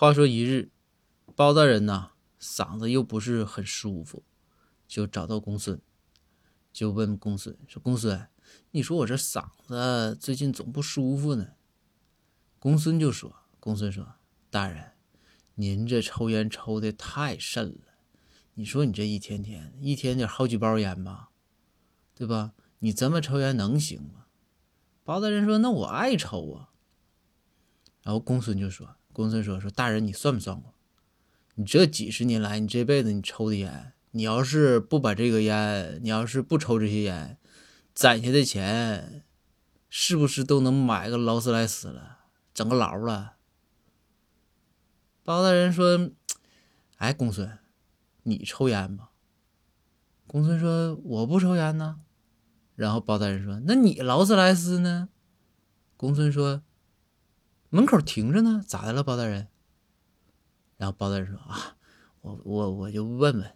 话说一日，包大人呐，嗓子又不是很舒服，就找到公孙，就问公孙说：“公孙，你说我这嗓子最近总不舒服呢？”公孙就说：“公孙说，大人，您这抽烟抽的太甚了。你说你这一天天一天得好几包烟吧，对吧？你这么抽烟能行吗？”包大人说：“那我爱抽啊。”然后公孙就说。公孙说：“说大人，你算没算过？你这几十年来，你这辈子你抽的烟，你要是不把这个烟，你要是不抽这些烟，攒下的钱，是不是都能买个劳斯莱斯了，整个牢了？”包大人说：“哎，公孙，你抽烟吗？”公孙说：“我不抽烟呢。”然后包大人说：“那你劳斯莱斯呢？”公孙说。门口停着呢，咋的了，包大人？然后包大人说：“啊，我我我就问问。”